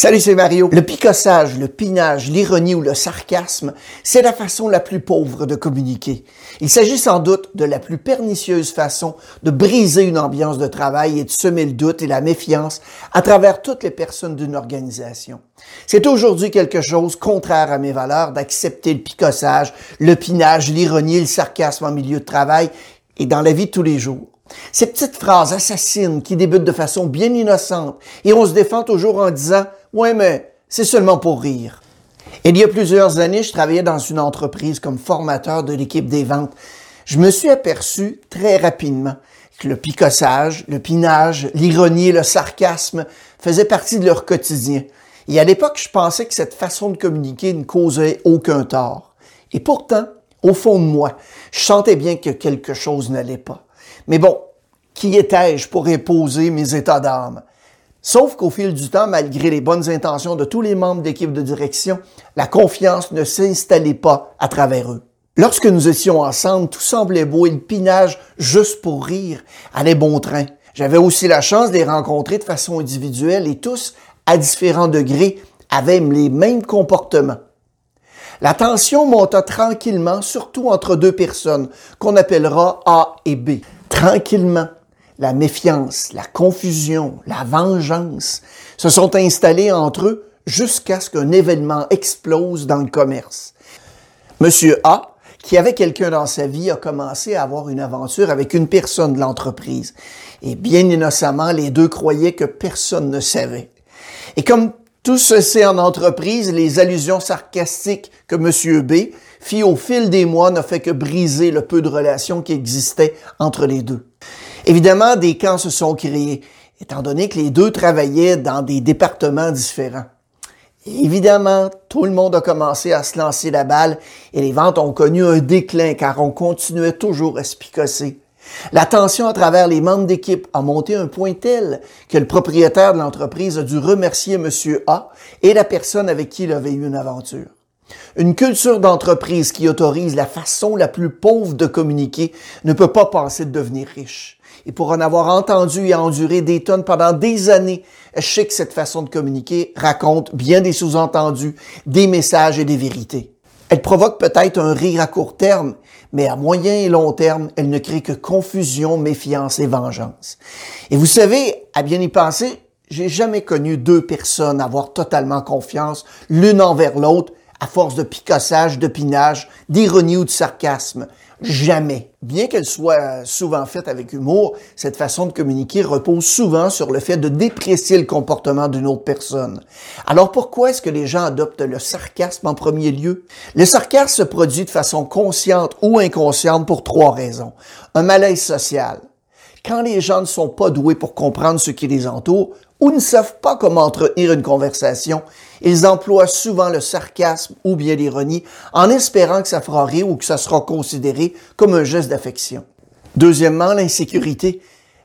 Salut, c'est Mario. Le picossage, le pinage, l'ironie ou le sarcasme, c'est la façon la plus pauvre de communiquer. Il s'agit sans doute de la plus pernicieuse façon de briser une ambiance de travail et de semer le doute et la méfiance à travers toutes les personnes d'une organisation. C'est aujourd'hui quelque chose contraire à mes valeurs d'accepter le picossage, le pinage, l'ironie et le sarcasme en milieu de travail et dans la vie de tous les jours. Ces petites phrases assassines qui débutent de façon bien innocente et on se défend toujours en disant Ouais, mais c'est seulement pour rire. Il y a plusieurs années, je travaillais dans une entreprise comme formateur de l'équipe des ventes. Je me suis aperçu très rapidement que le picossage, le pinage, l'ironie le sarcasme faisaient partie de leur quotidien. Et à l'époque, je pensais que cette façon de communiquer ne causait aucun tort. Et pourtant, au fond de moi, je sentais bien que quelque chose n'allait pas. Mais bon, qui étais-je pour imposer mes états d'âme? Sauf qu'au fil du temps, malgré les bonnes intentions de tous les membres d'équipe de direction, la confiance ne s'installait pas à travers eux. Lorsque nous étions ensemble, tout semblait beau et le pinage, juste pour rire, allait bon train. J'avais aussi la chance de les rencontrer de façon individuelle et tous, à différents degrés, avaient les mêmes comportements. La tension monta tranquillement, surtout entre deux personnes, qu'on appellera A et B. Tranquillement, la méfiance, la confusion, la vengeance se sont installés entre eux jusqu'à ce qu'un événement explose dans le commerce. Monsieur A, qui avait quelqu'un dans sa vie, a commencé à avoir une aventure avec une personne de l'entreprise. Et bien innocemment, les deux croyaient que personne ne savait. Et comme tout ceci en entreprise, les allusions sarcastiques que Monsieur B fit au fil des mois n'a fait que briser le peu de relations qui existait entre les deux. Évidemment, des camps se sont créés, étant donné que les deux travaillaient dans des départements différents. évidemment, tout le monde a commencé à se lancer la balle et les ventes ont connu un déclin car on continuait toujours à se picosser. La tension à travers les membres d'équipe a monté un point tel que le propriétaire de l'entreprise a dû remercier M. A et la personne avec qui il avait eu une aventure. Une culture d'entreprise qui autorise la façon la plus pauvre de communiquer ne peut pas penser de devenir riche. Et pour en avoir entendu et enduré des tonnes pendant des années, je sais que cette façon de communiquer raconte bien des sous-entendus, des messages et des vérités. Elle provoque peut-être un rire à court terme, mais à moyen et long terme, elle ne crée que confusion, méfiance et vengeance. Et vous savez, à bien y penser, j'ai jamais connu deux personnes avoir totalement confiance l'une envers l'autre à force de picossage, de pinage, d'ironie ou de sarcasme. Jamais. Bien qu'elle soit souvent faite avec humour, cette façon de communiquer repose souvent sur le fait de déprécier le comportement d'une autre personne. Alors pourquoi est-ce que les gens adoptent le sarcasme en premier lieu? Le sarcasme se produit de façon consciente ou inconsciente pour trois raisons. Un malaise social. Quand les gens ne sont pas doués pour comprendre ce qui les entoure ou ne savent pas comment entretenir une conversation, ils emploient souvent le sarcasme ou bien l'ironie en espérant que ça fera rire ou que ça sera considéré comme un geste d'affection. Deuxièmement, l'insécurité.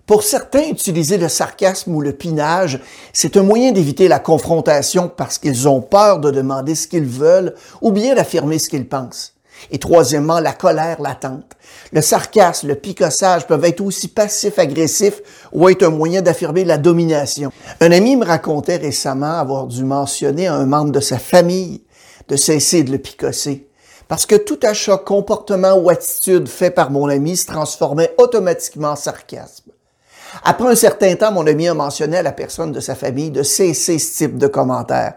Pour certains, utiliser le sarcasme ou le pinage, c'est un moyen d'éviter la confrontation parce qu'ils ont peur de demander ce qu'ils veulent ou bien d'affirmer ce qu'ils pensent. Et troisièmement, la colère latente. Le sarcasme, le picossage peuvent être aussi passif-agressifs ou être un moyen d'affirmer la domination. Un ami me racontait récemment avoir dû mentionner à un membre de sa famille de cesser de le picosser. Parce que tout achat, comportement ou attitude fait par mon ami se transformait automatiquement en sarcasme. Après un certain temps, mon ami a mentionné à la personne de sa famille de cesser ce type de commentaires.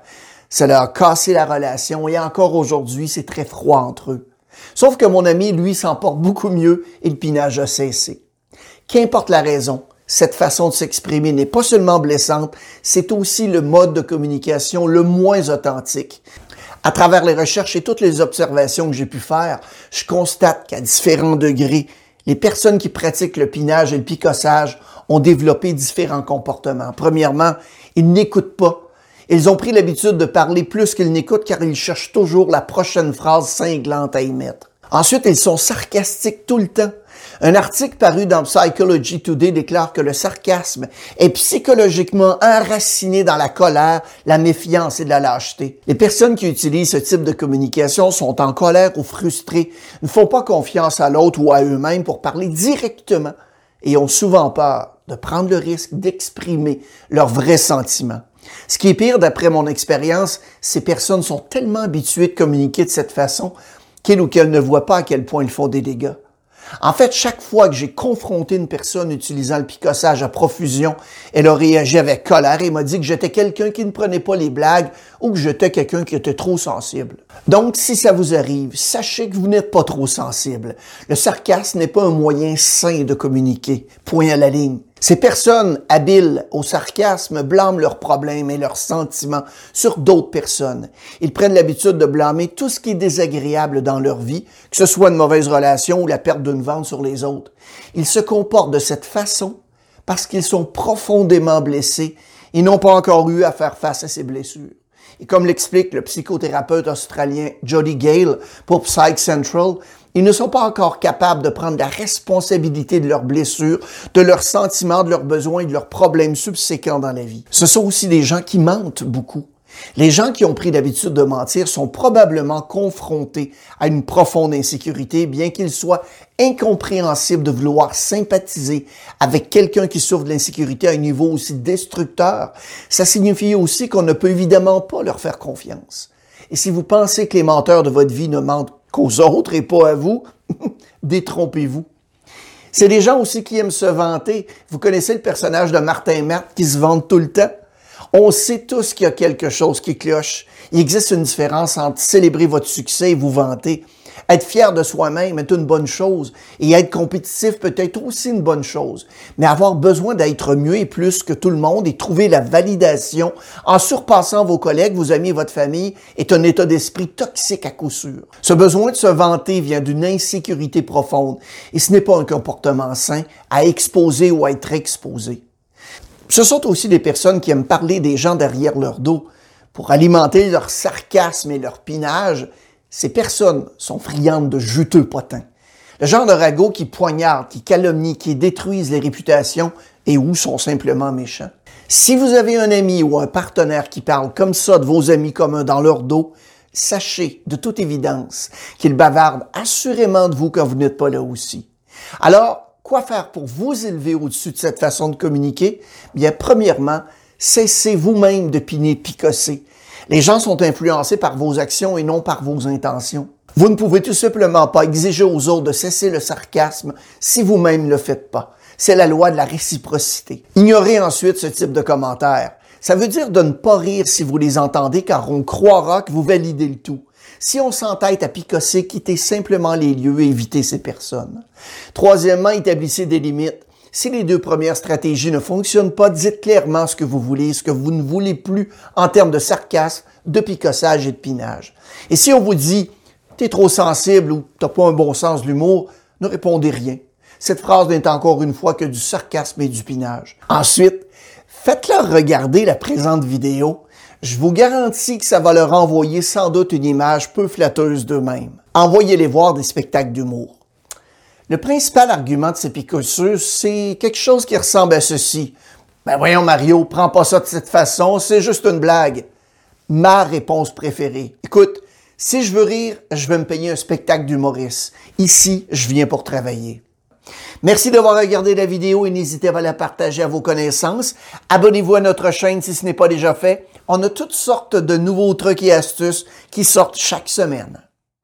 Cela a cassé la relation et encore aujourd'hui, c'est très froid entre eux. Sauf que mon ami, lui, s'en porte beaucoup mieux et le pinage a cessé. Qu'importe la raison, cette façon de s'exprimer n'est pas seulement blessante, c'est aussi le mode de communication le moins authentique. À travers les recherches et toutes les observations que j'ai pu faire, je constate qu'à différents degrés, les personnes qui pratiquent le pinage et le picossage ont développé différents comportements. Premièrement, ils n'écoutent pas ils ont pris l'habitude de parler plus qu'ils n'écoutent car ils cherchent toujours la prochaine phrase cinglante à émettre. Ensuite, ils sont sarcastiques tout le temps. Un article paru dans Psychology Today déclare que le sarcasme est psychologiquement enraciné dans la colère, la méfiance et la lâcheté. Les personnes qui utilisent ce type de communication sont en colère ou frustrées, ne font pas confiance à l'autre ou à eux-mêmes pour parler directement et ont souvent peur de prendre le risque d'exprimer leurs vrais sentiments. Ce qui est pire, d'après mon expérience, ces personnes sont tellement habituées de communiquer de cette façon qu'ils ou qu'elles ne voient pas à quel point ils font des dégâts. En fait, chaque fois que j'ai confronté une personne utilisant le picossage à profusion, elle a réagi avec colère et m'a dit que j'étais quelqu'un qui ne prenait pas les blagues ou que j'étais quelqu'un qui était trop sensible. Donc, si ça vous arrive, sachez que vous n'êtes pas trop sensible. Le sarcasme n'est pas un moyen sain de communiquer. Point à la ligne. Ces personnes habiles au sarcasme blâment leurs problèmes et leurs sentiments sur d'autres personnes. Ils prennent l'habitude de blâmer tout ce qui est désagréable dans leur vie, que ce soit une mauvaise relation ou la perte d'une vente sur les autres. Ils se comportent de cette façon parce qu'ils sont profondément blessés et n'ont pas encore eu à faire face à ces blessures. Et comme l'explique le psychothérapeute australien Jody Gale pour Psych Central, ils ne sont pas encore capables de prendre la responsabilité de leurs blessures, de leurs sentiments, de leurs besoins et de leurs problèmes subséquents dans la vie. Ce sont aussi des gens qui mentent beaucoup. Les gens qui ont pris l'habitude de mentir sont probablement confrontés à une profonde insécurité, bien qu'il soit incompréhensible de vouloir sympathiser avec quelqu'un qui souffre de l'insécurité à un niveau aussi destructeur. Ça signifie aussi qu'on ne peut évidemment pas leur faire confiance. Et si vous pensez que les menteurs de votre vie ne mentent qu'aux autres et pas à vous, détrompez-vous. C'est des gens aussi qui aiment se vanter. Vous connaissez le personnage de Martin Marthe qui se vante tout le temps? On sait tous qu'il y a quelque chose qui cloche. Il existe une différence entre célébrer votre succès et vous vanter. Être fier de soi-même est une bonne chose et être compétitif peut être aussi une bonne chose. Mais avoir besoin d'être mieux et plus que tout le monde et trouver la validation en surpassant vos collègues, vos amis et votre famille est un état d'esprit toxique à coup sûr. Ce besoin de se vanter vient d'une insécurité profonde et ce n'est pas un comportement sain à exposer ou à être exposé. Ce sont aussi des personnes qui aiment parler des gens derrière leur dos pour alimenter leur sarcasme et leur pinage. Ces personnes sont friandes de juteux potins. Le genre de ragots qui poignardent, qui calomnient, qui détruisent les réputations et ou sont simplement méchants. Si vous avez un ami ou un partenaire qui parle comme ça de vos amis communs dans leur dos, sachez de toute évidence qu'ils bavardent assurément de vous quand vous n'êtes pas là aussi. Alors, Quoi faire pour vous élever au-dessus de cette façon de communiquer? Bien, premièrement, cessez vous-même de piner, picosser. Les gens sont influencés par vos actions et non par vos intentions. Vous ne pouvez tout simplement pas exiger aux autres de cesser le sarcasme si vous-même ne le faites pas? C'est la loi de la réciprocité. Ignorez ensuite ce type de commentaires. Ça veut dire de ne pas rire si vous les entendez car on croira que vous validez le tout. Si on s'entête à picosser, quittez simplement les lieux et évitez ces personnes. Troisièmement, établissez des limites. Si les deux premières stratégies ne fonctionnent pas, dites clairement ce que vous voulez, ce que vous ne voulez plus en termes de sarcasme, de picossage et de pinage. Et si on vous dit t'es trop sensible ou t'as pas un bon sens de l'humour, ne répondez rien. Cette phrase n'est encore une fois que du sarcasme et du pinage. Ensuite, faites-leur regarder la présente vidéo je vous garantis que ça va leur envoyer sans doute une image peu flatteuse d'eux-mêmes. Envoyez-les voir des spectacles d'humour. Le principal argument de ces picosseux, c'est quelque chose qui ressemble à ceci. Ben voyons Mario, prends pas ça de cette façon, c'est juste une blague. Ma réponse préférée. Écoute, si je veux rire, je vais me payer un spectacle d'humoriste. Ici, je viens pour travailler. Merci d'avoir regardé la vidéo et n'hésitez pas à la partager à vos connaissances. Abonnez-vous à notre chaîne si ce n'est pas déjà fait. On a toutes sortes de nouveaux trucs et astuces qui sortent chaque semaine.